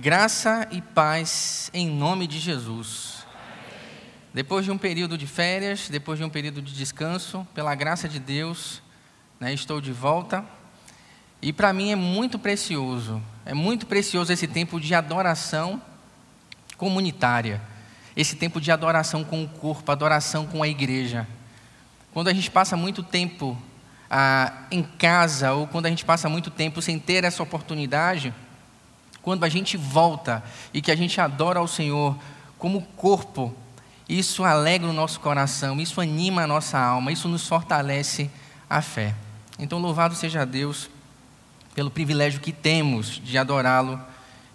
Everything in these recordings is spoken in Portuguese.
Graça e paz em nome de Jesus. Depois de um período de férias, depois de um período de descanso, pela graça de Deus, né, estou de volta. E para mim é muito precioso, é muito precioso esse tempo de adoração comunitária, esse tempo de adoração com o corpo, adoração com a igreja. Quando a gente passa muito tempo ah, em casa, ou quando a gente passa muito tempo sem ter essa oportunidade, quando a gente volta e que a gente adora ao Senhor como corpo, isso alegra o nosso coração, isso anima a nossa alma, isso nos fortalece a fé. Então, louvado seja Deus pelo privilégio que temos de adorá-lo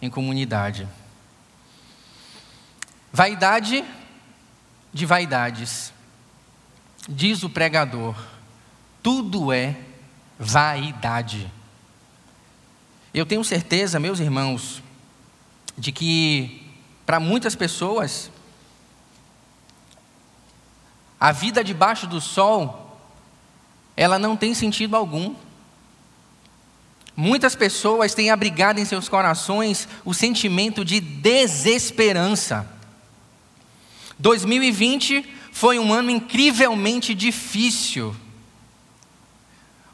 em comunidade. Vaidade de vaidades, diz o pregador tudo é vaidade. Eu tenho certeza, meus irmãos, de que para muitas pessoas a vida debaixo do sol ela não tem sentido algum. Muitas pessoas têm abrigado em seus corações o sentimento de desesperança. 2020 foi um ano incrivelmente difícil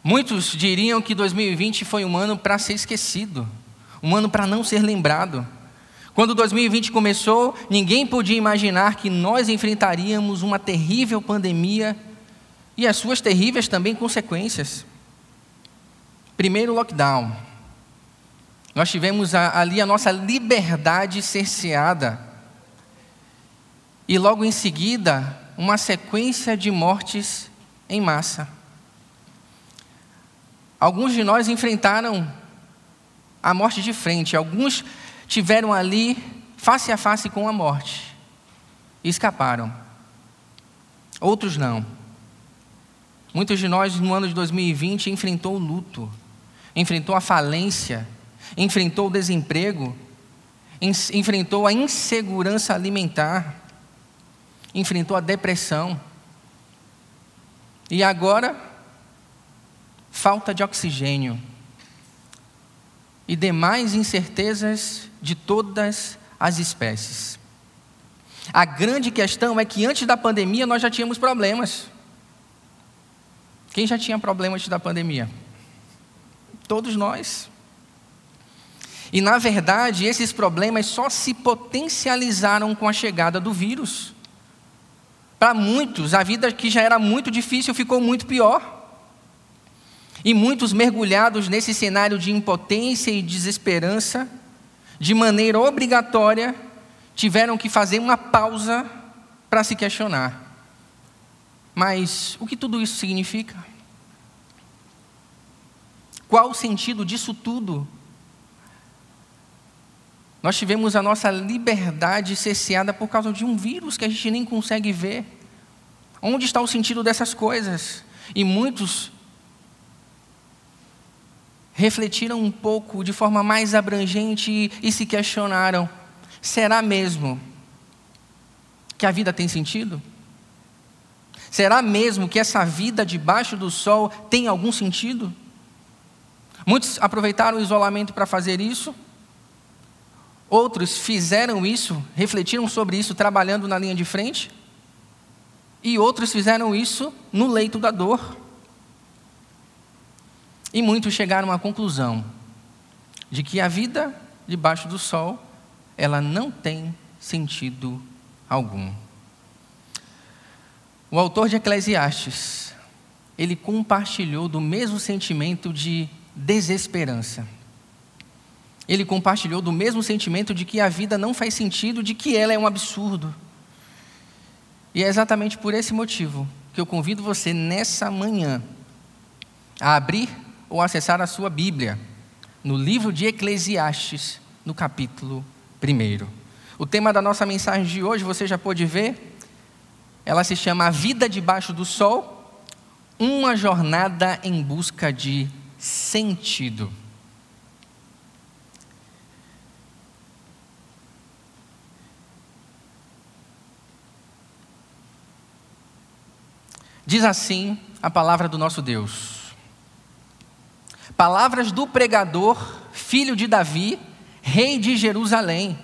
Muitos diriam que 2020 foi um ano para ser esquecido, um ano para não ser lembrado. Quando 2020 começou, ninguém podia imaginar que nós enfrentaríamos uma terrível pandemia e as suas terríveis também consequências. Primeiro lockdown. Nós tivemos ali a nossa liberdade cerceada. E logo em seguida, uma sequência de mortes em massa. Alguns de nós enfrentaram a morte de frente, alguns tiveram ali face a face com a morte e escaparam. Outros não. Muitos de nós no ano de 2020 enfrentou o luto, enfrentou a falência, enfrentou o desemprego, enfrentou a insegurança alimentar, enfrentou a depressão. E agora falta de oxigênio e demais incertezas de todas as espécies. A grande questão é que antes da pandemia nós já tínhamos problemas. Quem já tinha problema antes da pandemia? Todos nós. E na verdade, esses problemas só se potencializaram com a chegada do vírus. Para muitos, a vida que já era muito difícil ficou muito pior. E muitos mergulhados nesse cenário de impotência e desesperança, de maneira obrigatória, tiveram que fazer uma pausa para se questionar. Mas o que tudo isso significa? Qual o sentido disso tudo? Nós tivemos a nossa liberdade cerceada por causa de um vírus que a gente nem consegue ver. Onde está o sentido dessas coisas? E muitos refletiram um pouco de forma mais abrangente e, se questionaram: será mesmo que a vida tem sentido? Será mesmo que essa vida debaixo do sol tem algum sentido? Muitos aproveitaram o isolamento para fazer isso. Outros fizeram isso, refletiram sobre isso trabalhando na linha de frente. E outros fizeram isso no leito da dor. E muitos chegaram à conclusão de que a vida debaixo do sol, ela não tem sentido algum. O autor de Eclesiastes, ele compartilhou do mesmo sentimento de desesperança. Ele compartilhou do mesmo sentimento de que a vida não faz sentido, de que ela é um absurdo. E é exatamente por esse motivo que eu convido você nessa manhã a abrir ou acessar a sua Bíblia, no livro de Eclesiastes, no capítulo 1. O tema da nossa mensagem de hoje, você já pôde ver? Ela se chama A Vida Debaixo do Sol, uma jornada em busca de sentido. Diz assim a palavra do nosso Deus. Palavras do pregador, filho de Davi, rei de Jerusalém.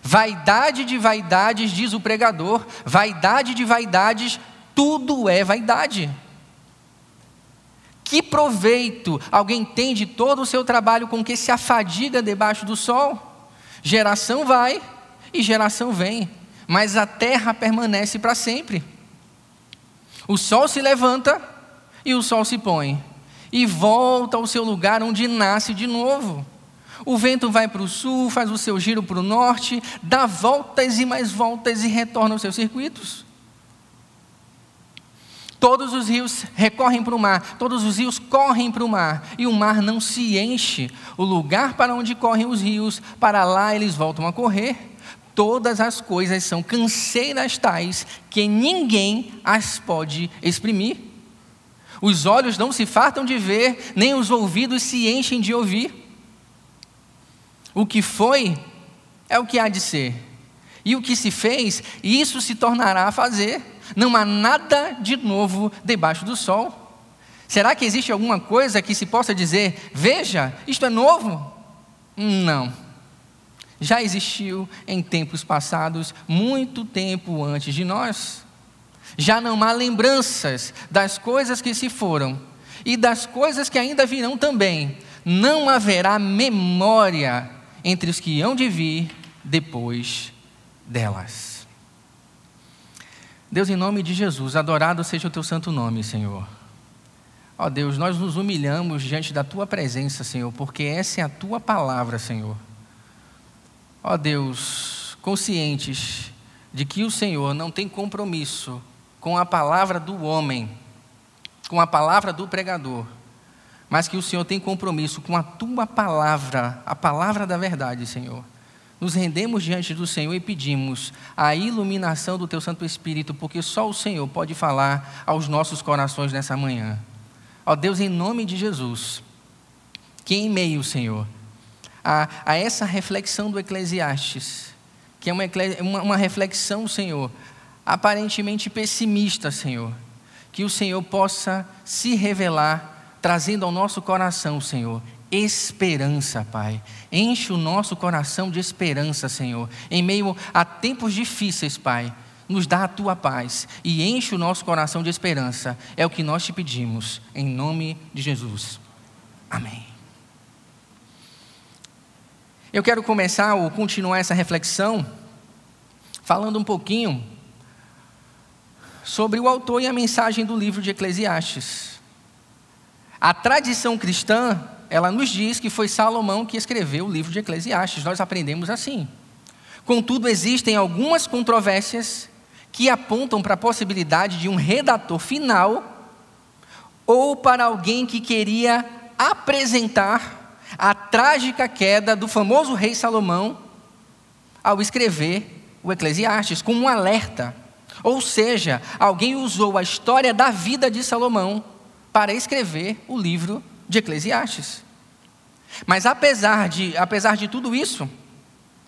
Vaidade de vaidades, diz o pregador, vaidade de vaidades, tudo é vaidade. Que proveito alguém tem de todo o seu trabalho com que se afadiga debaixo do sol? Geração vai e geração vem, mas a terra permanece para sempre. O sol se levanta e o sol se põe, e volta ao seu lugar onde nasce de novo. O vento vai para o sul, faz o seu giro para o norte, dá voltas e mais voltas e retorna aos seus circuitos. Todos os rios recorrem para o mar, todos os rios correm para o mar, e o mar não se enche. O lugar para onde correm os rios, para lá eles voltam a correr. Todas as coisas são canseiras tais que ninguém as pode exprimir. Os olhos não se fartam de ver, nem os ouvidos se enchem de ouvir. O que foi é o que há de ser, e o que se fez, isso se tornará a fazer. Não há nada de novo debaixo do sol. Será que existe alguma coisa que se possa dizer, veja, isto é novo? Não. Já existiu em tempos passados, muito tempo antes de nós. Já não há lembranças das coisas que se foram e das coisas que ainda virão também. Não haverá memória entre os que hão de vir depois delas. Deus, em nome de Jesus, adorado seja o teu santo nome, Senhor. Ó Deus, nós nos humilhamos diante da tua presença, Senhor, porque essa é a tua palavra, Senhor. Ó Deus, conscientes de que o Senhor não tem compromisso com a palavra do homem, com a palavra do pregador, mas que o Senhor tem compromisso com a tua palavra, a palavra da verdade, Senhor nos rendemos diante do Senhor e pedimos a iluminação do Teu Santo Espírito, porque só o Senhor pode falar aos nossos corações nessa manhã. Ó Deus, em nome de Jesus, que em meio, Senhor, a, a essa reflexão do Eclesiastes, que é uma, uma, uma reflexão, Senhor, aparentemente pessimista, Senhor, que o Senhor possa se revelar, trazendo ao nosso coração, Senhor, esperança, Pai. Enche o nosso coração de esperança, Senhor. Em meio a tempos difíceis, Pai, nos dá a tua paz e enche o nosso coração de esperança. É o que nós te pedimos, em nome de Jesus. Amém. Eu quero começar ou continuar essa reflexão falando um pouquinho sobre o autor e a mensagem do livro de Eclesiastes. A tradição cristã ela nos diz que foi Salomão que escreveu o livro de Eclesiastes. Nós aprendemos assim. Contudo, existem algumas controvérsias que apontam para a possibilidade de um redator final ou para alguém que queria apresentar a trágica queda do famoso rei Salomão ao escrever o Eclesiastes como um alerta. Ou seja, alguém usou a história da vida de Salomão para escrever o livro de Eclesiastes. Mas apesar de, apesar de tudo isso,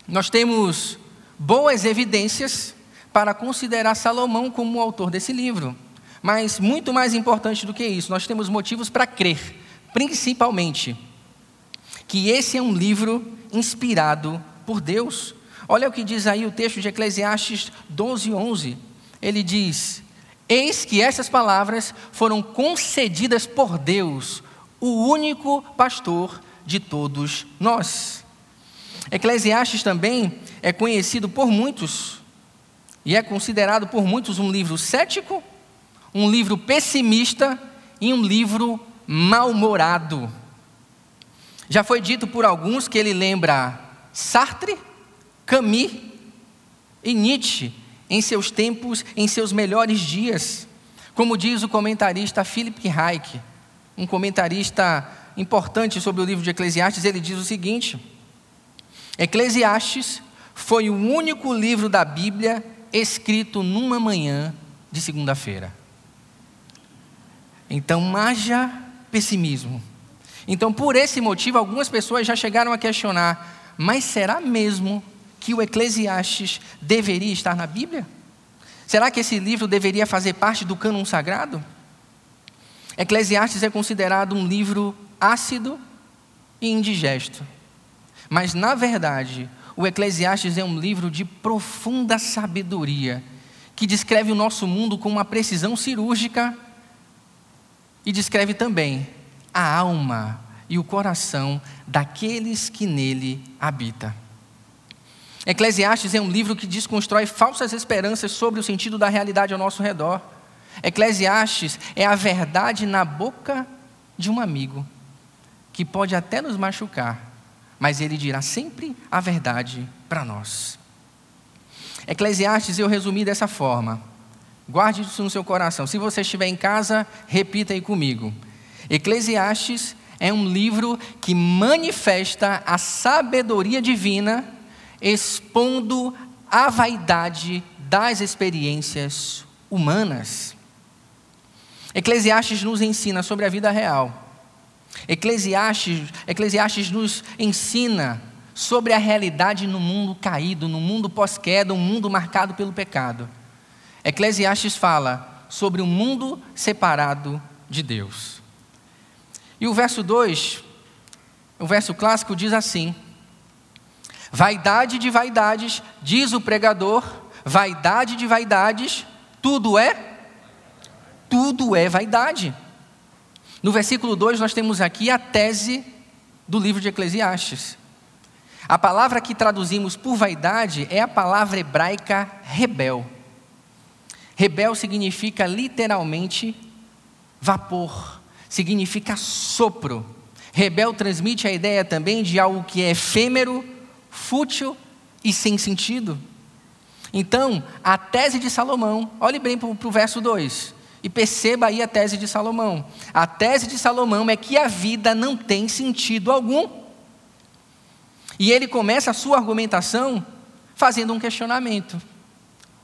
nós temos boas evidências para considerar Salomão como o autor desse livro. Mas muito mais importante do que isso, nós temos motivos para crer, principalmente, que esse é um livro inspirado por Deus. Olha o que diz aí o texto de Eclesiastes 12, 11. Ele diz: Eis que essas palavras foram concedidas por Deus, o único pastor de todos nós. Eclesiastes também é conhecido por muitos e é considerado por muitos um livro cético, um livro pessimista e um livro mal-humorado. Já foi dito por alguns que ele lembra Sartre, Camus e Nietzsche em seus tempos, em seus melhores dias. Como diz o comentarista Philip Reich, um comentarista importante sobre o livro de Eclesiastes, ele diz o seguinte: Eclesiastes foi o único livro da Bíblia escrito numa manhã de segunda-feira. Então, haja pessimismo. Então, por esse motivo, algumas pessoas já chegaram a questionar: mas será mesmo que o Eclesiastes deveria estar na Bíblia? Será que esse livro deveria fazer parte do cânon sagrado? Eclesiastes é considerado um livro ácido e indigesto. Mas, na verdade, o Eclesiastes é um livro de profunda sabedoria, que descreve o nosso mundo com uma precisão cirúrgica e descreve também a alma e o coração daqueles que nele habitam. Eclesiastes é um livro que desconstrói falsas esperanças sobre o sentido da realidade ao nosso redor. Eclesiastes é a verdade na boca de um amigo, que pode até nos machucar, mas ele dirá sempre a verdade para nós. Eclesiastes eu resumi dessa forma. Guarde isso no seu coração. Se você estiver em casa, repita aí comigo. Eclesiastes é um livro que manifesta a sabedoria divina expondo a vaidade das experiências humanas. Eclesiastes nos ensina sobre a vida real. Eclesiastes, Eclesiastes nos ensina sobre a realidade no mundo caído, no mundo pós-queda, um mundo marcado pelo pecado. Eclesiastes fala sobre um mundo separado de Deus. E o verso 2, o verso clássico diz assim: Vaidade de vaidades, diz o pregador, vaidade de vaidades, tudo é tudo é vaidade. No versículo 2 nós temos aqui a tese do livro de Eclesiastes. A palavra que traduzimos por vaidade é a palavra hebraica rebel. Rebel significa literalmente vapor, significa sopro. Rebel transmite a ideia também de algo que é efêmero, fútil e sem sentido. Então, a tese de Salomão, olhe bem para o verso 2 e perceba aí a tese de Salomão. A tese de Salomão é que a vida não tem sentido algum. E ele começa a sua argumentação fazendo um questionamento.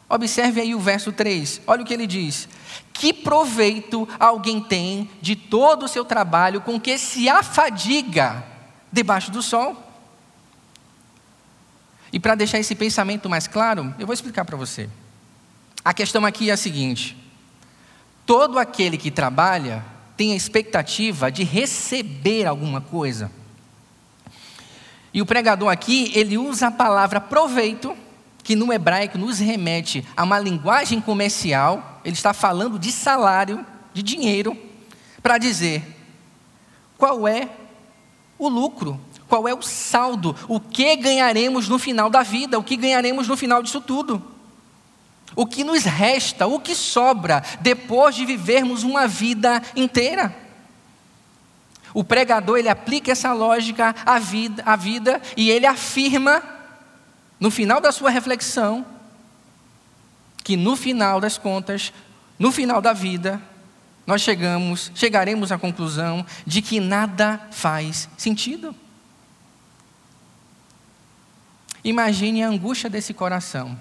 Observe aí o verso 3, olha o que ele diz: Que proveito alguém tem de todo o seu trabalho com que se afadiga debaixo do sol? E para deixar esse pensamento mais claro, eu vou explicar para você. A questão aqui é a seguinte: todo aquele que trabalha tem a expectativa de receber alguma coisa. E o pregador aqui, ele usa a palavra proveito, que no hebraico nos remete a uma linguagem comercial, ele está falando de salário, de dinheiro, para dizer qual é o lucro qual é o saldo? O que ganharemos no final da vida? O que ganharemos no final disso tudo? O que nos resta? O que sobra depois de vivermos uma vida inteira? O pregador ele aplica essa lógica à vida, à vida e ele afirma no final da sua reflexão que no final das contas, no final da vida, nós chegamos, chegaremos à conclusão de que nada faz sentido. Imagine a angústia desse coração.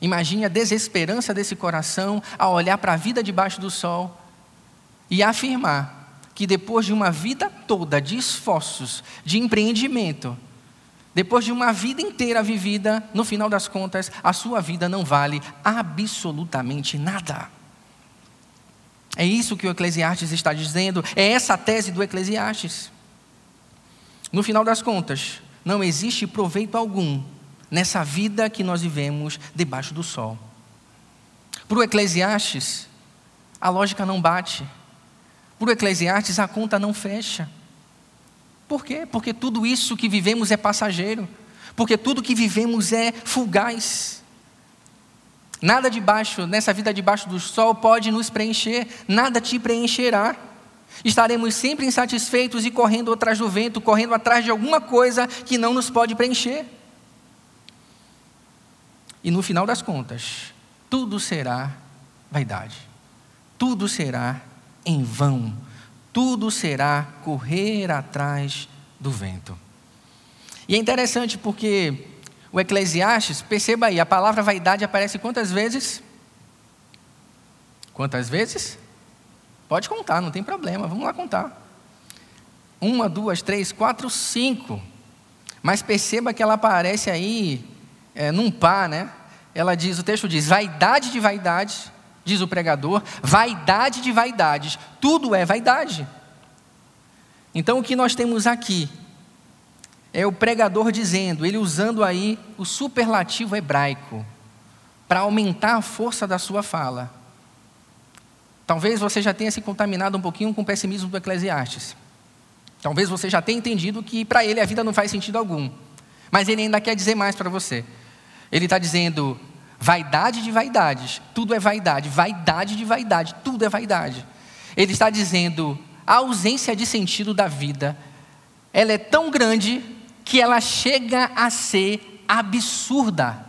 Imagine a desesperança desse coração ao olhar para a vida debaixo do sol e afirmar que depois de uma vida toda de esforços, de empreendimento, depois de uma vida inteira vivida, no final das contas, a sua vida não vale absolutamente nada. É isso que o Eclesiastes está dizendo, é essa a tese do Eclesiastes. No final das contas, não existe proveito algum nessa vida que nós vivemos debaixo do sol. Para o Eclesiastes, a lógica não bate. Para o Eclesiastes, a conta não fecha. Por quê? Porque tudo isso que vivemos é passageiro. Porque tudo que vivemos é fugaz. Nada debaixo, nessa vida debaixo do sol, pode nos preencher, nada te preencherá. Estaremos sempre insatisfeitos e correndo atrás do vento, correndo atrás de alguma coisa que não nos pode preencher. E no final das contas, tudo será vaidade, tudo será em vão, tudo será correr atrás do vento. E é interessante porque o Eclesiastes, perceba aí, a palavra vaidade aparece quantas vezes? Quantas vezes? Pode contar, não tem problema, vamos lá contar. Uma, duas, três, quatro, cinco. Mas perceba que ela aparece aí é, num par, né? Ela diz, o texto diz, vaidade de vaidade, diz o pregador, vaidade de vaidades, tudo é vaidade. Então o que nós temos aqui é o pregador dizendo, ele usando aí o superlativo hebraico para aumentar a força da sua fala. Talvez você já tenha se contaminado um pouquinho com o pessimismo do Eclesiastes. Talvez você já tenha entendido que para ele a vida não faz sentido algum. Mas ele ainda quer dizer mais para você. Ele está dizendo: vaidade de vaidades, tudo é vaidade, vaidade de vaidade, tudo é vaidade. Ele está dizendo: a ausência de sentido da vida, ela é tão grande que ela chega a ser absurda.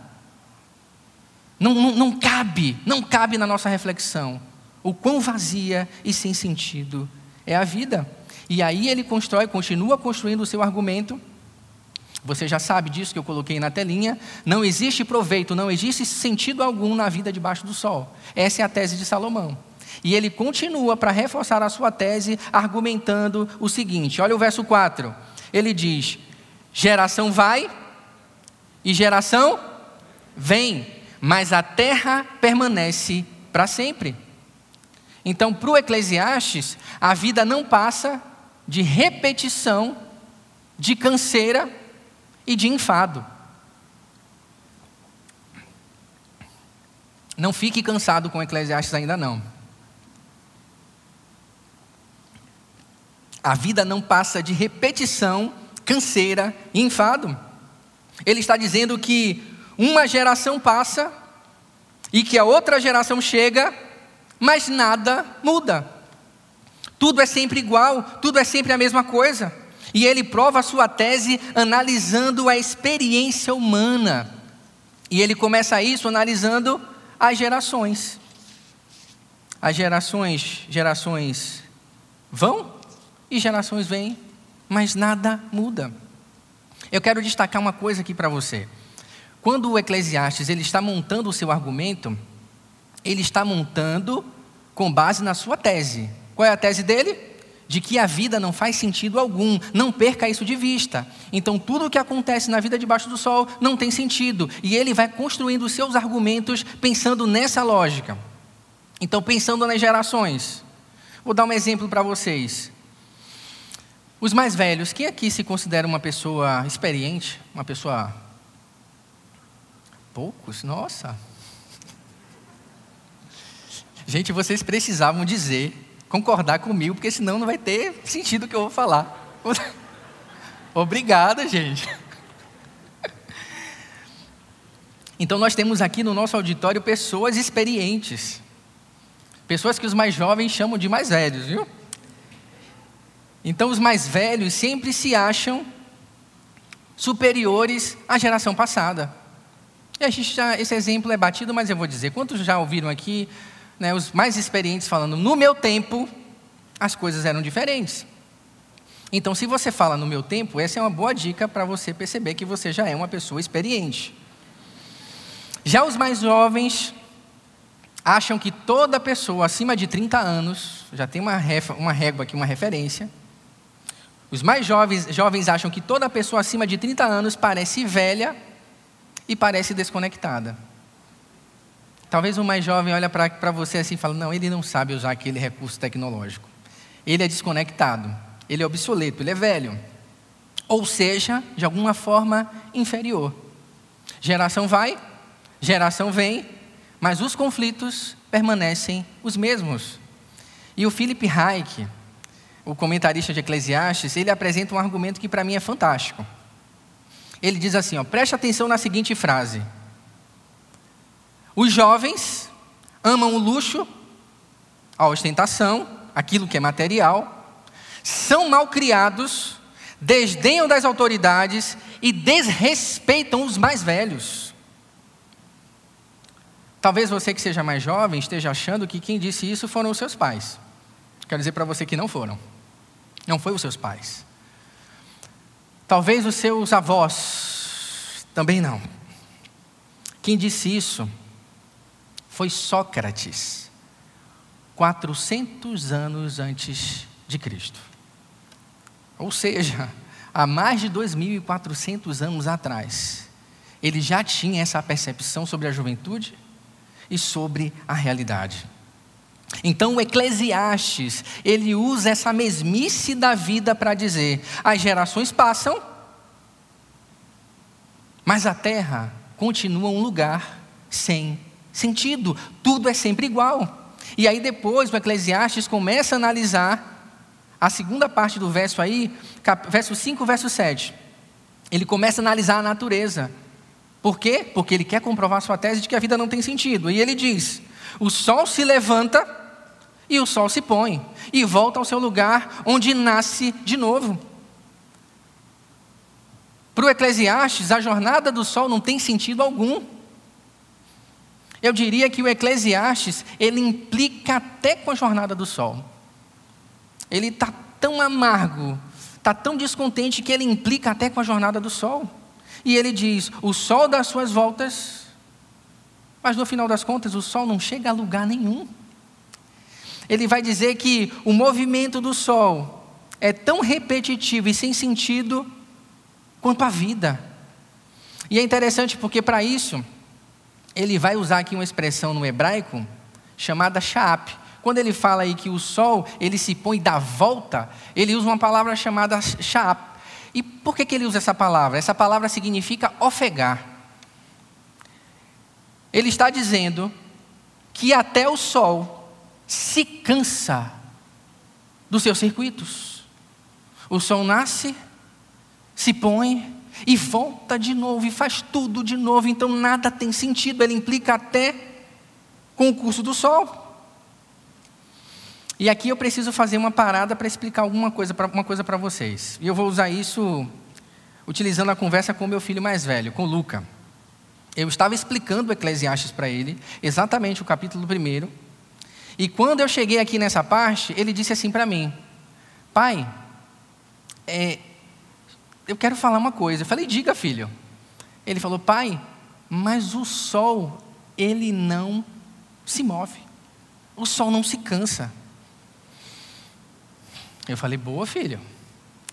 Não, não, não cabe, não cabe na nossa reflexão o quão vazia e sem sentido é a vida. E aí ele constrói, continua construindo o seu argumento. Você já sabe disso que eu coloquei na telinha. Não existe proveito, não existe sentido algum na vida debaixo do sol. Essa é a tese de Salomão. E ele continua para reforçar a sua tese, argumentando o seguinte: olha o verso 4. Ele diz: geração vai e geração vem, mas a terra permanece para sempre. Então, para o Eclesiastes, a vida não passa de repetição, de canseira e de enfado. Não fique cansado com Eclesiastes ainda não. A vida não passa de repetição, canseira e enfado. Ele está dizendo que uma geração passa e que a outra geração chega mas nada muda. Tudo é sempre igual, tudo é sempre a mesma coisa. E ele prova a sua tese analisando a experiência humana. E ele começa isso analisando as gerações. As gerações, gerações vão e gerações vêm, mas nada muda. Eu quero destacar uma coisa aqui para você. Quando o Eclesiastes ele está montando o seu argumento, ele está montando com base na sua tese. Qual é a tese dele? De que a vida não faz sentido algum, não perca isso de vista. Então, tudo o que acontece na vida debaixo do sol não tem sentido. E ele vai construindo os seus argumentos pensando nessa lógica. Então, pensando nas gerações. Vou dar um exemplo para vocês. Os mais velhos, quem aqui se considera uma pessoa experiente? Uma pessoa. Poucos? Nossa, Gente, vocês precisavam dizer, concordar comigo, porque senão não vai ter sentido o que eu vou falar. Obrigada, gente. Então, nós temos aqui no nosso auditório pessoas experientes, pessoas que os mais jovens chamam de mais velhos, viu? Então, os mais velhos sempre se acham superiores à geração passada. E a gente já, esse exemplo é batido, mas eu vou dizer: quantos já ouviram aqui né, os mais experientes falando, no meu tempo, as coisas eram diferentes. Então, se você fala no meu tempo, essa é uma boa dica para você perceber que você já é uma pessoa experiente. Já os mais jovens acham que toda pessoa acima de 30 anos, já tem uma, refa, uma régua aqui, uma referência. Os mais jovens, jovens acham que toda pessoa acima de 30 anos parece velha e parece desconectada. Talvez o mais jovem olha para você assim e fala: não, ele não sabe usar aquele recurso tecnológico. Ele é desconectado, ele é obsoleto, ele é velho. Ou seja, de alguma forma inferior. Geração vai, geração vem, mas os conflitos permanecem os mesmos. E o Philip Hayek, o comentarista de Eclesiastes, ele apresenta um argumento que para mim é fantástico. Ele diz assim: ó, preste atenção na seguinte frase. Os jovens amam o luxo, a ostentação, aquilo que é material, são mal criados, desdenham das autoridades e desrespeitam os mais velhos. Talvez você que seja mais jovem esteja achando que quem disse isso foram os seus pais. Quero dizer para você que não foram. Não foi os seus pais. Talvez os seus avós também não. Quem disse isso foi Sócrates, 400 anos antes de Cristo. Ou seja, há mais de 2.400 anos atrás, ele já tinha essa percepção sobre a juventude e sobre a realidade. Então o Eclesiastes, ele usa essa mesmice da vida para dizer: as gerações passam Mas a terra continua um lugar sem sentido, tudo é sempre igual. E aí depois o Eclesiastes começa a analisar a segunda parte do verso aí, verso 5, verso 7. Ele começa a analisar a natureza. Por quê? Porque ele quer comprovar sua tese de que a vida não tem sentido. E ele diz: o sol se levanta e o sol se põe, e volta ao seu lugar onde nasce de novo. Para o Eclesiastes, a jornada do sol não tem sentido algum. Eu diria que o Eclesiastes, ele implica até com a jornada do sol. Ele está tão amargo, está tão descontente que ele implica até com a jornada do sol. E ele diz: o sol dá suas voltas, mas no final das contas o sol não chega a lugar nenhum. Ele vai dizer que o movimento do sol é tão repetitivo e sem sentido quanto a vida. E é interessante porque para isso ele vai usar aqui uma expressão no hebraico chamada shaap. Quando ele fala aí que o sol ele se põe da volta, ele usa uma palavra chamada shaap. E por que, que ele usa essa palavra? Essa palavra significa ofegar. Ele está dizendo que até o sol se cansa dos seus circuitos. O sol nasce, se põe e volta de novo e faz tudo de novo, então nada tem sentido. Ele implica até com o curso do sol. E aqui eu preciso fazer uma parada para explicar alguma coisa, uma coisa para vocês. E eu vou usar isso utilizando a conversa com meu filho mais velho, com Luca. Eu estava explicando o Eclesiastes para ele, exatamente o capítulo primeiro. E quando eu cheguei aqui nessa parte, ele disse assim para mim: Pai, é, eu quero falar uma coisa. Eu falei: Diga, filho. Ele falou: Pai, mas o sol, ele não se move. O sol não se cansa. Eu falei, boa, filho.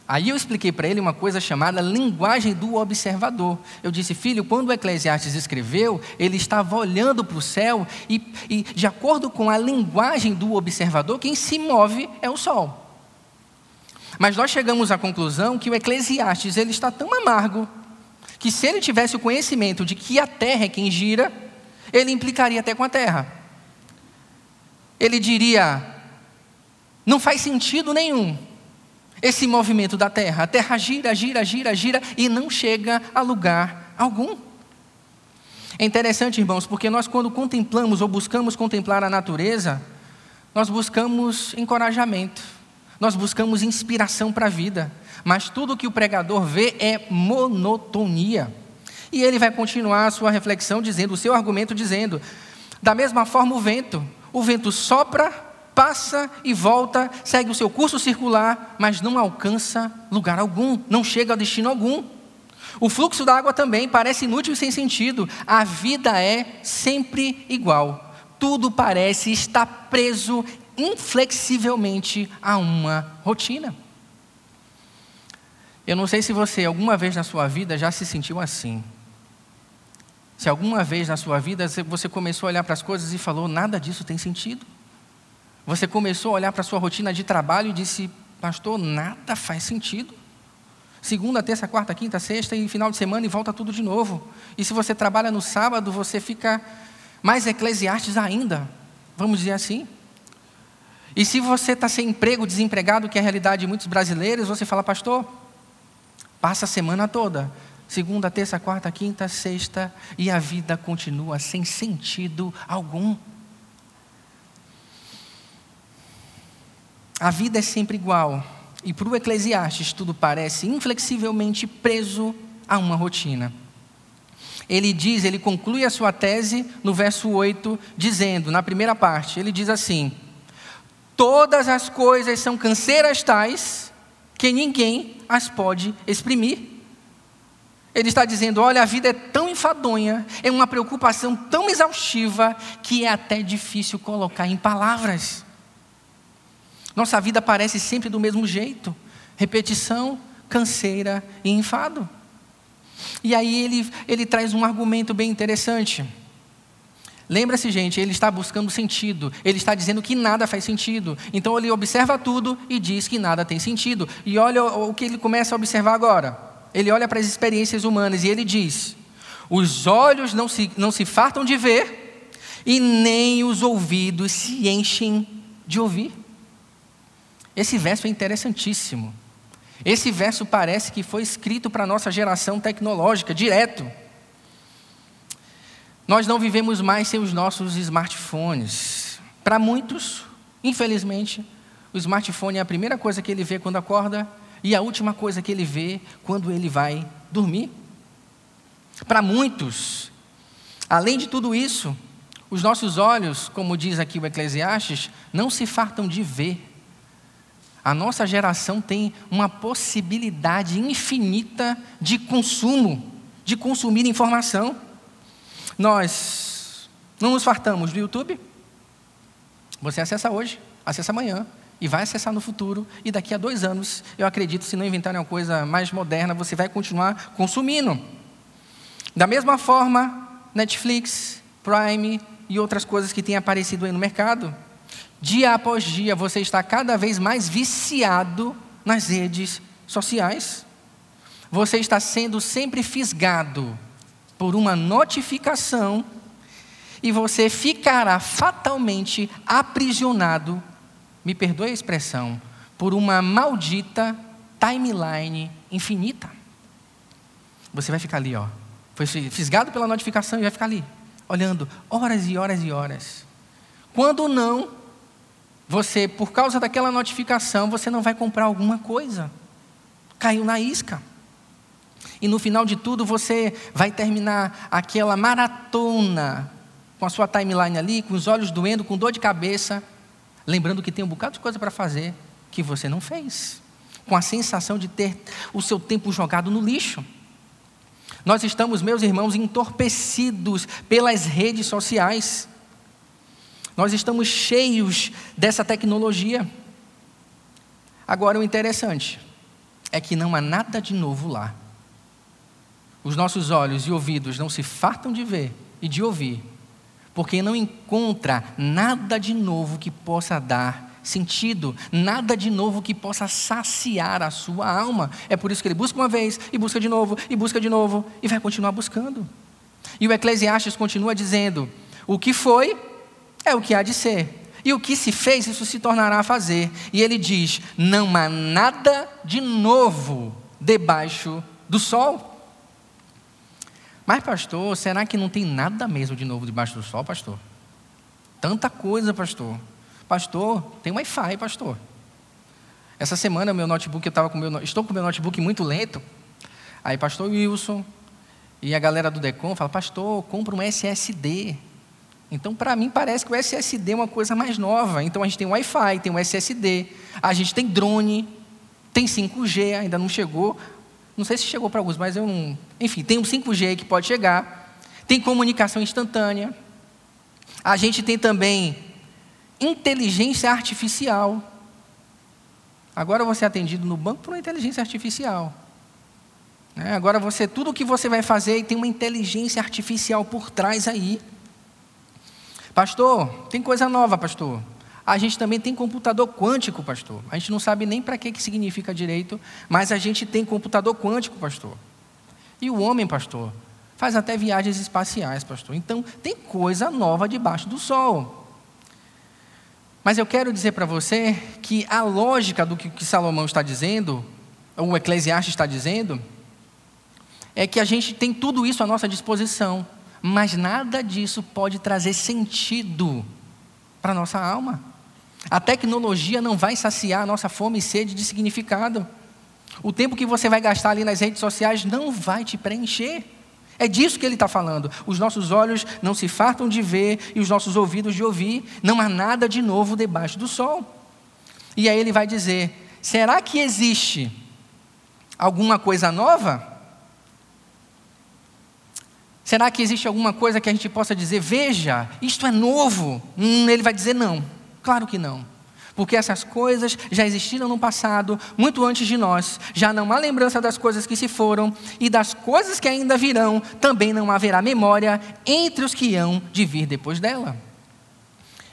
Aí eu expliquei para ele uma coisa chamada linguagem do observador. Eu disse, filho, quando o Eclesiastes escreveu, ele estava olhando para o céu e, e, de acordo com a linguagem do observador, quem se move é o sol. Mas nós chegamos à conclusão que o Eclesiastes ele está tão amargo que se ele tivesse o conhecimento de que a terra é quem gira, ele implicaria até com a terra. Ele diria: não faz sentido nenhum esse movimento da Terra. A Terra gira, gira, gira, gira e não chega a lugar algum. É interessante, irmãos, porque nós, quando contemplamos ou buscamos contemplar a natureza, nós buscamos encorajamento, nós buscamos inspiração para a vida, mas tudo que o pregador vê é monotonia. E ele vai continuar a sua reflexão dizendo, o seu argumento dizendo: da mesma forma o vento, o vento sopra passa e volta, segue o seu curso circular, mas não alcança lugar algum, não chega a destino algum. O fluxo da água também parece inútil e sem sentido. A vida é sempre igual. Tudo parece estar preso inflexivelmente a uma rotina. Eu não sei se você alguma vez na sua vida já se sentiu assim. Se alguma vez na sua vida você começou a olhar para as coisas e falou: nada disso tem sentido. Você começou a olhar para a sua rotina de trabalho e disse, pastor, nada faz sentido. Segunda, terça, quarta, quinta, sexta e final de semana e volta tudo de novo. E se você trabalha no sábado, você fica mais eclesiastes ainda, vamos dizer assim. E se você está sem emprego, desempregado, que é a realidade de muitos brasileiros, você fala, pastor, passa a semana toda, segunda, terça, quarta, quinta, sexta, e a vida continua sem sentido algum. A vida é sempre igual. E para o Eclesiastes, tudo parece inflexivelmente preso a uma rotina. Ele diz, ele conclui a sua tese no verso 8, dizendo, na primeira parte, ele diz assim: Todas as coisas são canseiras tais que ninguém as pode exprimir. Ele está dizendo: olha, a vida é tão enfadonha, é uma preocupação tão exaustiva, que é até difícil colocar em palavras. Nossa vida parece sempre do mesmo jeito: repetição, canseira e enfado. E aí ele, ele traz um argumento bem interessante. Lembra-se, gente, ele está buscando sentido, ele está dizendo que nada faz sentido. Então ele observa tudo e diz que nada tem sentido. E olha o que ele começa a observar agora. Ele olha para as experiências humanas e ele diz: Os olhos não se, não se fartam de ver, e nem os ouvidos se enchem de ouvir. Esse verso é interessantíssimo. Esse verso parece que foi escrito para a nossa geração tecnológica, direto. Nós não vivemos mais sem os nossos smartphones. Para muitos, infelizmente, o smartphone é a primeira coisa que ele vê quando acorda e a última coisa que ele vê quando ele vai dormir. Para muitos, além de tudo isso, os nossos olhos, como diz aqui o Eclesiastes, não se fartam de ver. A nossa geração tem uma possibilidade infinita de consumo, de consumir informação. Nós não nos fartamos do YouTube. Você acessa hoje, acessa amanhã e vai acessar no futuro. E daqui a dois anos, eu acredito, se não inventarem uma coisa mais moderna, você vai continuar consumindo. Da mesma forma, Netflix, Prime e outras coisas que têm aparecido aí no mercado. Dia após dia, você está cada vez mais viciado nas redes sociais. Você está sendo sempre fisgado por uma notificação e você ficará fatalmente aprisionado, me perdoe a expressão, por uma maldita timeline infinita. Você vai ficar ali, ó. Foi fisgado pela notificação e vai ficar ali, olhando horas e horas e horas. Quando não, você, por causa daquela notificação, você não vai comprar alguma coisa. Caiu na isca. E no final de tudo, você vai terminar aquela maratona com a sua timeline ali, com os olhos doendo, com dor de cabeça, lembrando que tem um bocado de coisa para fazer que você não fez, com a sensação de ter o seu tempo jogado no lixo. Nós estamos, meus irmãos, entorpecidos pelas redes sociais. Nós estamos cheios dessa tecnologia. Agora, o interessante é que não há nada de novo lá. Os nossos olhos e ouvidos não se fartam de ver e de ouvir, porque não encontra nada de novo que possa dar sentido, nada de novo que possa saciar a sua alma. É por isso que ele busca uma vez, e busca de novo, e busca de novo, e vai continuar buscando. E o Eclesiastes continua dizendo: o que foi, é o que há de ser. E o que se fez, isso se tornará a fazer. E ele diz: não há nada de novo debaixo do sol. Mas, pastor, será que não tem nada mesmo de novo debaixo do sol, pastor? Tanta coisa, pastor. Pastor, tem Wi-Fi, pastor. Essa semana meu notebook, eu estava com meu, estou com meu notebook muito lento. Aí, pastor Wilson e a galera do Decom fala, pastor, compra um SSD. Então, para mim, parece que o SSD é uma coisa mais nova. Então, a gente tem Wi-Fi, tem um SSD, a gente tem drone, tem 5G, ainda não chegou. Não sei se chegou para alguns, mas eu não. Enfim, tem um 5G que pode chegar. Tem comunicação instantânea. A gente tem também inteligência artificial. Agora você é atendido no banco por uma inteligência artificial. Né? Agora você, tudo o que você vai fazer tem uma inteligência artificial por trás aí. Pastor, tem coisa nova, pastor. A gente também tem computador quântico, pastor. A gente não sabe nem para que, que significa direito, mas a gente tem computador quântico, pastor. E o homem, pastor, faz até viagens espaciais, pastor. Então, tem coisa nova debaixo do sol. Mas eu quero dizer para você que a lógica do que Salomão está dizendo, ou o Eclesiastes está dizendo, é que a gente tem tudo isso à nossa disposição, mas nada disso pode trazer sentido para a nossa alma. A tecnologia não vai saciar a nossa fome e sede de significado. O tempo que você vai gastar ali nas redes sociais não vai te preencher. É disso que ele está falando. Os nossos olhos não se fartam de ver e os nossos ouvidos de ouvir. Não há nada de novo debaixo do sol. E aí ele vai dizer: será que existe alguma coisa nova? Será que existe alguma coisa que a gente possa dizer, veja, isto é novo? Hum, ele vai dizer não. Claro que não. Porque essas coisas já existiram no passado, muito antes de nós. Já não há lembrança das coisas que se foram, e das coisas que ainda virão, também não haverá memória entre os que hão de vir depois dela.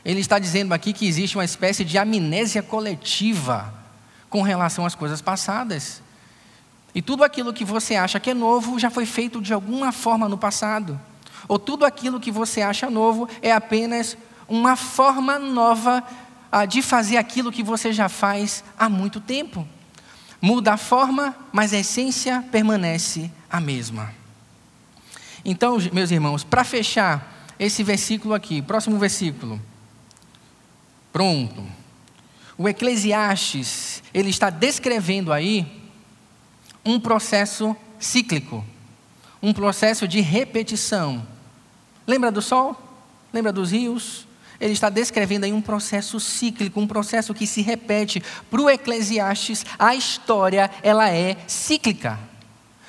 Ele está dizendo aqui que existe uma espécie de amnésia coletiva com relação às coisas passadas. E tudo aquilo que você acha que é novo já foi feito de alguma forma no passado. Ou tudo aquilo que você acha novo é apenas uma forma nova ah, de fazer aquilo que você já faz há muito tempo. Muda a forma, mas a essência permanece a mesma. Então, meus irmãos, para fechar esse versículo aqui, próximo versículo. Pronto. O Eclesiastes, ele está descrevendo aí um processo cíclico, um processo de repetição. Lembra do sol? Lembra dos rios? Ele está descrevendo aí um processo cíclico, um processo que se repete. Para o Eclesiastes, a história ela é cíclica.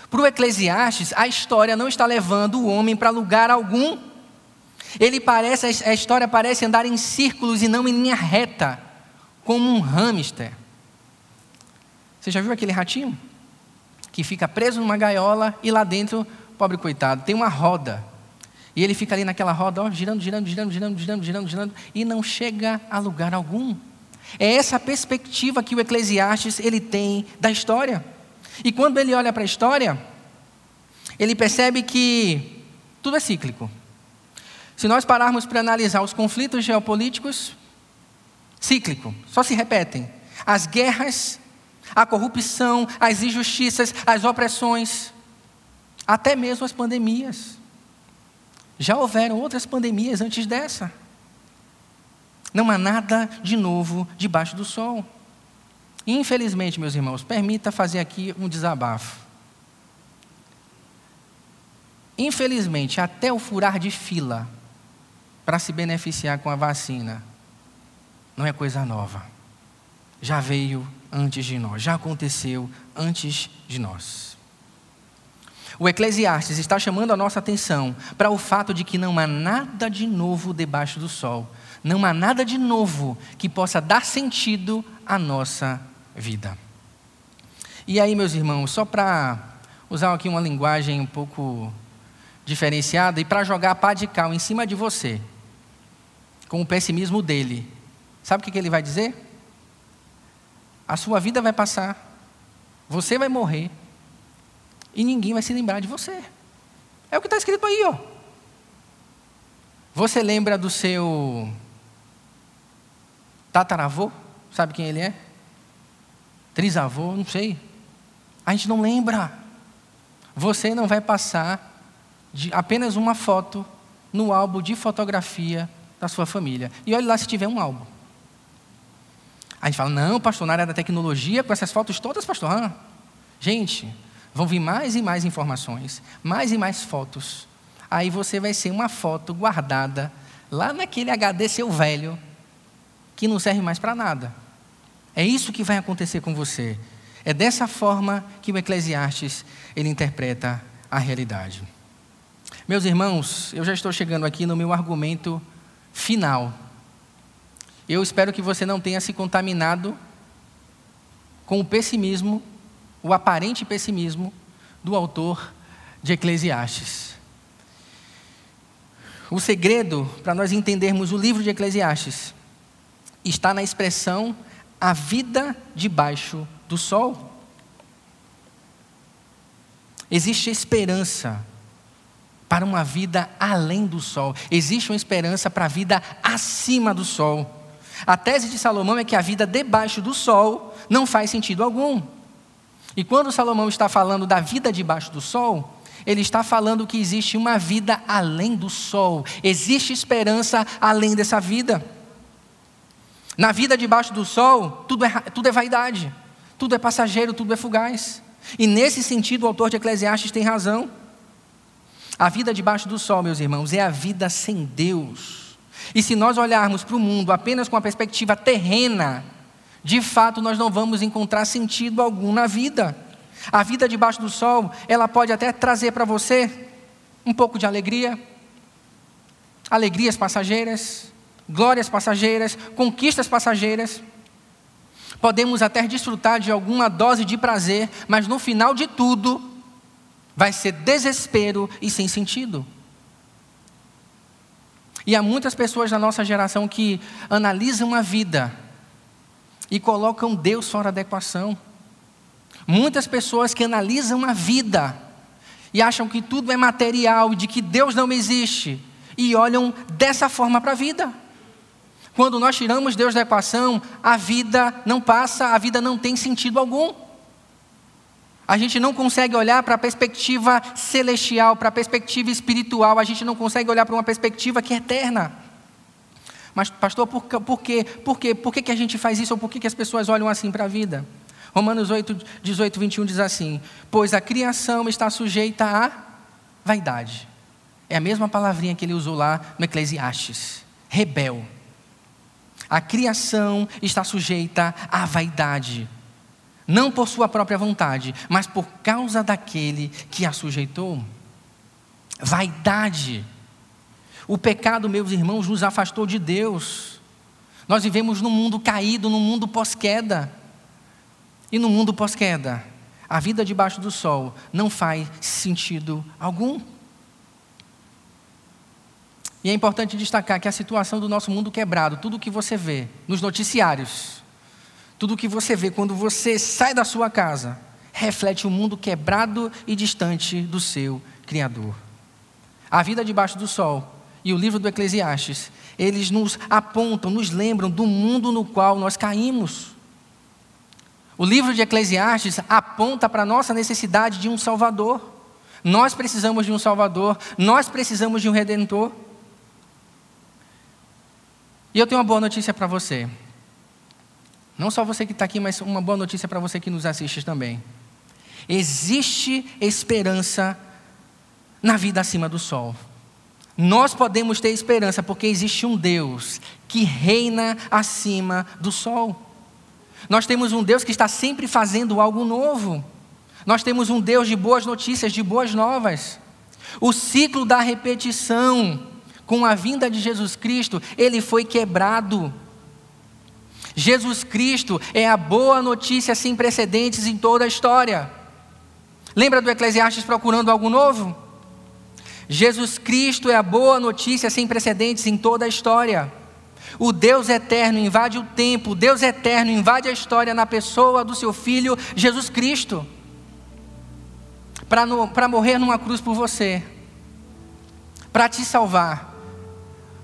Para o Eclesiastes, a história não está levando o homem para lugar algum. Ele parece, a história parece andar em círculos e não em linha reta, como um hamster. Você já viu aquele ratinho? que fica preso numa gaiola e lá dentro, pobre coitado, tem uma roda. E ele fica ali naquela roda, ó, girando, girando, girando, girando, girando, girando, girando, e não chega a lugar algum. É essa perspectiva que o Eclesiastes ele tem da história. E quando ele olha para a história, ele percebe que tudo é cíclico. Se nós pararmos para analisar os conflitos geopolíticos, cíclico, só se repetem. As guerras a corrupção, as injustiças, as opressões, até mesmo as pandemias. Já houveram outras pandemias antes dessa. Não há nada de novo debaixo do sol. Infelizmente, meus irmãos, permita fazer aqui um desabafo. Infelizmente, até o furar de fila para se beneficiar com a vacina não é coisa nova. Já veio antes de nós, já aconteceu antes de nós. O Eclesiastes está chamando a nossa atenção para o fato de que não há nada de novo debaixo do sol, não há nada de novo que possa dar sentido à nossa vida. E aí, meus irmãos, só para usar aqui uma linguagem um pouco diferenciada e para jogar a pá de cal em cima de você, com o pessimismo dele, sabe o que ele vai dizer? A sua vida vai passar, você vai morrer e ninguém vai se lembrar de você. É o que está escrito aí, ó. Você lembra do seu tataravô? Sabe quem ele é? Trisavô? Não sei. A gente não lembra. Você não vai passar de apenas uma foto no álbum de fotografia da sua família. E olhe lá se tiver um álbum. A gente fala, não, pastor, na área da tecnologia, com essas fotos todas, pastor. Ah, gente, vão vir mais e mais informações, mais e mais fotos. Aí você vai ser uma foto guardada lá naquele HD seu velho, que não serve mais para nada. É isso que vai acontecer com você. É dessa forma que o Eclesiastes ele interpreta a realidade. Meus irmãos, eu já estou chegando aqui no meu argumento final eu espero que você não tenha se contaminado com o pessimismo, o aparente pessimismo do autor de Eclesiastes. O segredo para nós entendermos o livro de Eclesiastes está na expressão a vida debaixo do sol. Existe esperança para uma vida além do sol, existe uma esperança para a vida acima do sol. A tese de Salomão é que a vida debaixo do sol não faz sentido algum. E quando Salomão está falando da vida debaixo do sol, ele está falando que existe uma vida além do sol, existe esperança além dessa vida. Na vida debaixo do sol, tudo é, tudo é vaidade, tudo é passageiro, tudo é fugaz. E nesse sentido, o autor de Eclesiastes tem razão. A vida debaixo do sol, meus irmãos, é a vida sem Deus. E se nós olharmos para o mundo apenas com a perspectiva terrena, de fato nós não vamos encontrar sentido algum na vida. A vida debaixo do sol, ela pode até trazer para você um pouco de alegria, alegrias passageiras, glórias passageiras, conquistas passageiras. Podemos até desfrutar de alguma dose de prazer, mas no final de tudo, vai ser desespero e sem sentido. E há muitas pessoas da nossa geração que analisam a vida e colocam Deus fora da equação. Muitas pessoas que analisam a vida e acham que tudo é material, de que Deus não existe, e olham dessa forma para a vida. Quando nós tiramos Deus da equação, a vida não passa, a vida não tem sentido algum. A gente não consegue olhar para a perspectiva celestial, para a perspectiva espiritual, a gente não consegue olhar para uma perspectiva que é eterna. Mas, pastor, por, por quê? Por quê? Por que, que a gente faz isso ou por que, que as pessoas olham assim para a vida? Romanos 8, 18, 21 diz assim: Pois a criação está sujeita à vaidade. É a mesma palavrinha que ele usou lá no Eclesiastes: rebel. A criação está sujeita à vaidade, não por sua própria vontade, mas por causa daquele que a sujeitou. Vaidade. O pecado, meus irmãos, nos afastou de Deus. Nós vivemos num mundo caído, num mundo pós-queda. E no mundo pós-queda, a vida debaixo do sol não faz sentido algum. E é importante destacar que a situação do nosso mundo quebrado, tudo que você vê nos noticiários, tudo que você vê quando você sai da sua casa, reflete o um mundo quebrado e distante do seu Criador. A vida debaixo do sol e o livro do Eclesiastes, eles nos apontam, nos lembram do mundo no qual nós caímos. O livro de Eclesiastes aponta para a nossa necessidade de um Salvador. Nós precisamos de um Salvador, nós precisamos de um Redentor. E eu tenho uma boa notícia para você. Não só você que está aqui, mas uma boa notícia para você que nos assiste também. Existe esperança na vida acima do sol. Nós podemos ter esperança porque existe um Deus que reina acima do sol. Nós temos um Deus que está sempre fazendo algo novo. Nós temos um Deus de boas notícias, de boas novas. O ciclo da repetição com a vinda de Jesus Cristo, ele foi quebrado. Jesus Cristo é a boa notícia sem precedentes em toda a história. Lembra do Eclesiastes procurando algo novo? Jesus Cristo é a boa notícia sem precedentes em toda a história. O Deus eterno invade o tempo, o Deus eterno invade a história na pessoa do seu filho Jesus Cristo, para morrer numa cruz por você, para te salvar,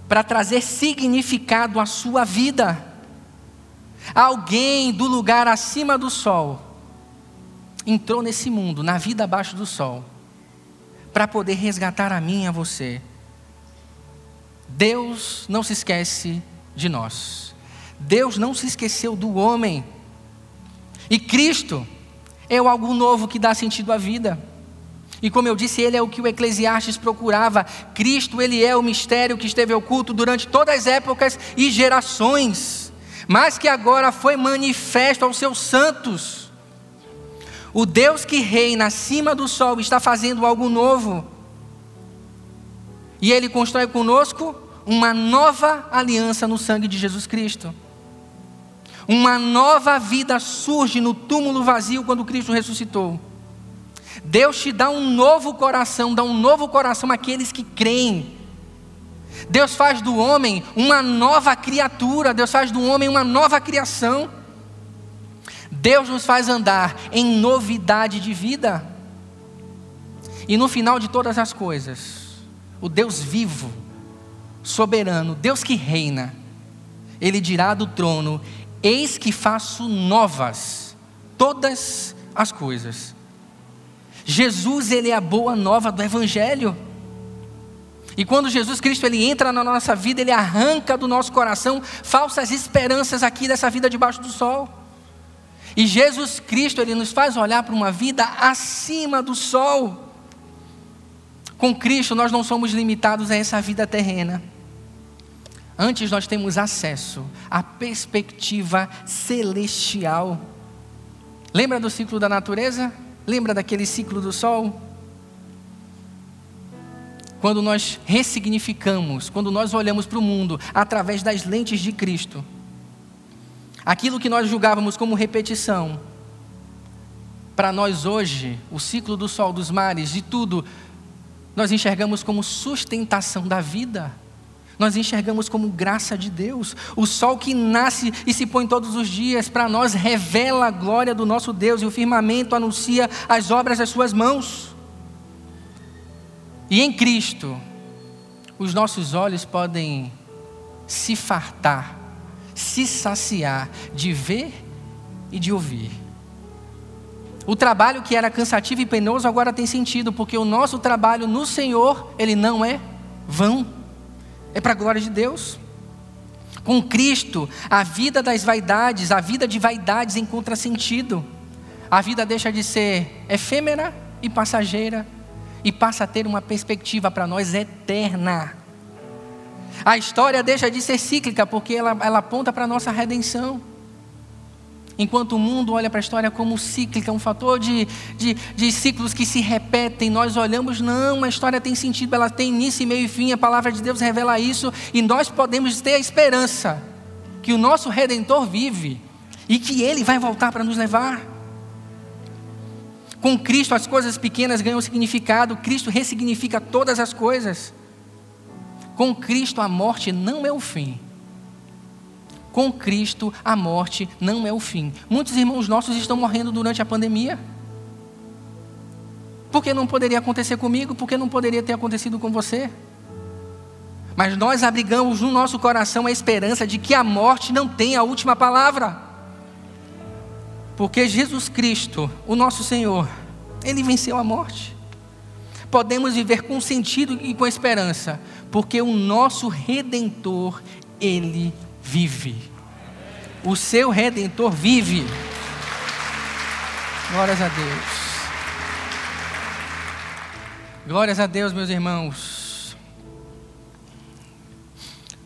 para trazer significado à sua vida. Alguém do lugar acima do sol entrou nesse mundo, na vida abaixo do sol, para poder resgatar a mim e a você. Deus não se esquece de nós. Deus não se esqueceu do homem. E Cristo é o algo novo que dá sentido à vida. E como eu disse, ele é o que o Eclesiastes procurava. Cristo, ele é o mistério que esteve oculto durante todas as épocas e gerações, mas que agora foi manifesto aos seus santos. O Deus que reina acima do sol está fazendo algo novo. E ele constrói conosco uma nova aliança no sangue de Jesus Cristo. Uma nova vida surge no túmulo vazio quando Cristo ressuscitou. Deus te dá um novo coração, dá um novo coração àqueles que creem. Deus faz do homem uma nova criatura, Deus faz do homem uma nova criação. Deus nos faz andar em novidade de vida. E no final de todas as coisas, o Deus vivo, soberano, Deus que reina, ele dirá do trono: Eis que faço novas todas as coisas. Jesus, ele é a boa nova do evangelho. E quando Jesus Cristo ele entra na nossa vida, ele arranca do nosso coração falsas esperanças aqui dessa vida debaixo do sol. E Jesus Cristo ele nos faz olhar para uma vida acima do sol. Com Cristo nós não somos limitados a essa vida terrena. Antes nós temos acesso à perspectiva celestial. Lembra do ciclo da natureza? Lembra daquele ciclo do sol? Quando nós ressignificamos, quando nós olhamos para o mundo através das lentes de Cristo, aquilo que nós julgávamos como repetição, para nós hoje, o ciclo do sol, dos mares, de tudo, nós enxergamos como sustentação da vida nós enxergamos como graça de Deus. O sol que nasce e se põe todos os dias para nós revela a glória do nosso Deus e o firmamento anuncia as obras das suas mãos. E em Cristo, os nossos olhos podem se fartar, se saciar de ver e de ouvir. O trabalho que era cansativo e penoso agora tem sentido, porque o nosso trabalho no Senhor, ele não é vão, é para a glória de Deus. Com Cristo, a vida das vaidades, a vida de vaidades encontra sentido. A vida deixa de ser efêmera e passageira e passa a ter uma perspectiva para nós eterna. A história deixa de ser cíclica porque ela, ela aponta para a nossa redenção. Enquanto o mundo olha para a história como cíclica, um fator de, de, de ciclos que se repetem, nós olhamos, não, a história tem sentido, ela tem início, meio e fim, a palavra de Deus revela isso, e nós podemos ter a esperança que o nosso Redentor vive e que Ele vai voltar para nos levar. Com Cristo as coisas pequenas ganham significado, Cristo ressignifica todas as coisas. Com Cristo a morte não é o fim. Com Cristo a morte não é o fim. Muitos irmãos nossos estão morrendo durante a pandemia. Por que não poderia acontecer comigo? Por que não poderia ter acontecido com você? Mas nós abrigamos no nosso coração a esperança de que a morte não tem a última palavra. Porque Jesus Cristo, o nosso Senhor, Ele venceu a morte. Podemos viver com sentido e com esperança, porque o nosso Redentor, Ele vive. O seu Redentor vive. Glórias a Deus. Glórias a Deus, meus irmãos.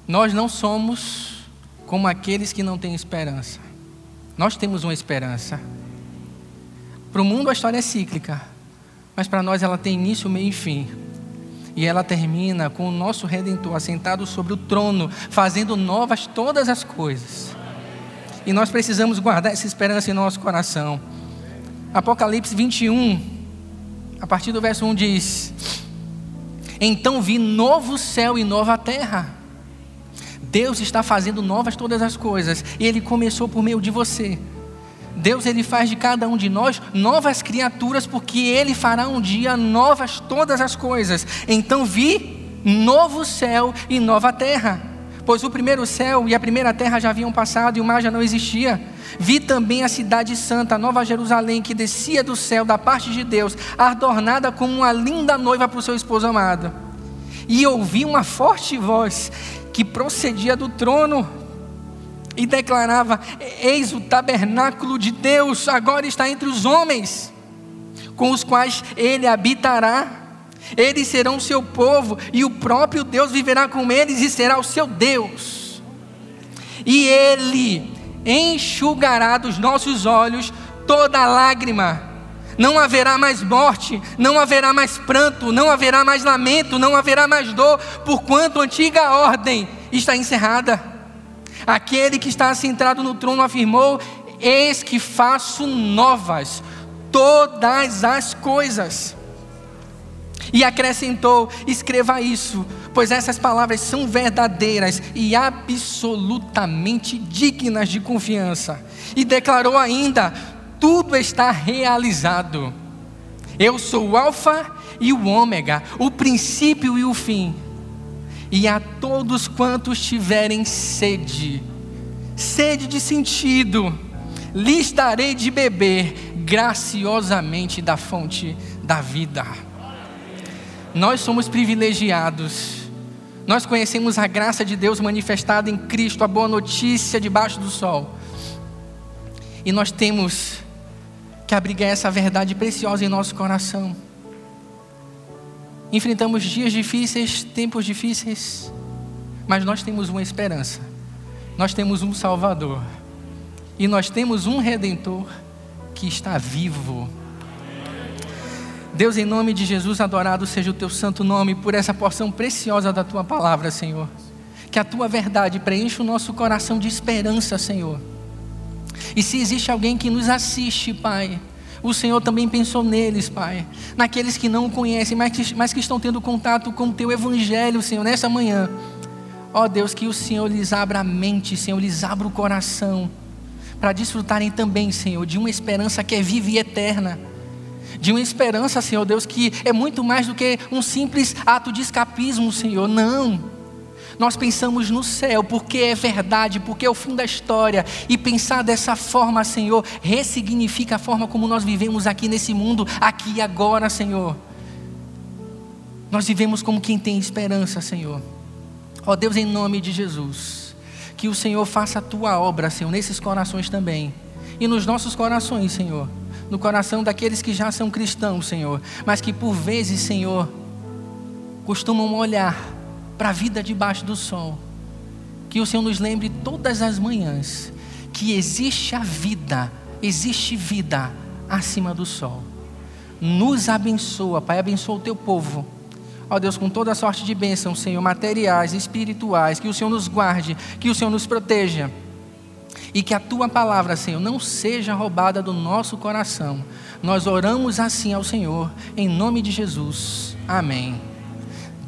Nós não somos como aqueles que não têm esperança. Nós temos uma esperança. Para o mundo a história é cíclica, mas para nós ela tem início, meio e fim. E ela termina com o nosso Redentor assentado sobre o trono, fazendo novas todas as coisas. E nós precisamos guardar essa esperança em nosso coração. Apocalipse 21, a partir do verso 1 diz: Então vi novo céu e nova terra Deus está fazendo novas todas as coisas, e Ele começou por meio de você. Deus ele faz de cada um de nós novas criaturas, porque Ele fará um dia novas todas as coisas. Então vi novo céu e nova terra, pois o primeiro céu e a primeira terra já haviam passado e o mar já não existia. Vi também a cidade santa, a Nova Jerusalém, que descia do céu da parte de Deus, adornada como uma linda noiva para o seu esposo amado. E ouvi uma forte voz que procedia do trono e declarava: Eis o tabernáculo de Deus, agora está entre os homens, com os quais ele habitará. Eles serão seu povo, e o próprio Deus viverá com eles e será o seu Deus. E ele enxugará dos nossos olhos toda lágrima não haverá mais morte, não haverá mais pranto, não haverá mais lamento, não haverá mais dor, porquanto a antiga ordem está encerrada. Aquele que está assentado no trono afirmou: Eis que faço novas todas as coisas. E acrescentou: Escreva isso, pois essas palavras são verdadeiras e absolutamente dignas de confiança. E declarou ainda: tudo está realizado. Eu sou o Alfa e o Ômega, o princípio e o fim. E a todos quantos tiverem sede, sede de sentido, lhes darei de beber graciosamente da fonte da vida. Nós somos privilegiados. Nós conhecemos a graça de Deus manifestada em Cristo, a boa notícia debaixo do sol. E nós temos que abrigar essa verdade preciosa em nosso coração. Enfrentamos dias difíceis, tempos difíceis, mas nós temos uma esperança, nós temos um Salvador, e nós temos um Redentor que está vivo. Deus, em nome de Jesus, adorado seja o teu santo nome por essa porção preciosa da tua palavra, Senhor. Que a tua verdade preencha o nosso coração de esperança, Senhor e se existe alguém que nos assiste, Pai, o Senhor também pensou neles, Pai. Naqueles que não o conhecem, mas que, mas que estão tendo contato com o Teu Evangelho, Senhor, nessa manhã. Ó Deus, que o Senhor lhes abra a mente, Senhor, lhes abra o coração, para desfrutarem também, Senhor, de uma esperança que é viva e eterna. De uma esperança, Senhor Deus, que é muito mais do que um simples ato de escapismo, Senhor. Não. Nós pensamos no céu, porque é verdade, porque é o fim da história. E pensar dessa forma, Senhor, ressignifica a forma como nós vivemos aqui nesse mundo, aqui e agora, Senhor. Nós vivemos como quem tem esperança, Senhor. Ó Deus, em nome de Jesus, que o Senhor faça a tua obra, Senhor, nesses corações também. E nos nossos corações, Senhor. No coração daqueles que já são cristãos, Senhor. Mas que por vezes, Senhor, costumam olhar para a vida debaixo do sol. Que o Senhor nos lembre todas as manhãs que existe a vida, existe vida acima do sol. Nos abençoa, Pai, abençoa o teu povo. Ó Deus, com toda sorte de bênçãos, Senhor, materiais, espirituais, que o Senhor nos guarde, que o Senhor nos proteja. E que a tua palavra, Senhor, não seja roubada do nosso coração. Nós oramos assim ao Senhor, em nome de Jesus. Amém.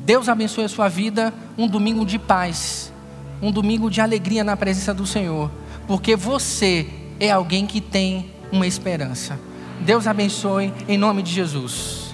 Deus abençoe a sua vida, um domingo de paz, um domingo de alegria na presença do Senhor, porque você é alguém que tem uma esperança. Deus abençoe em nome de Jesus.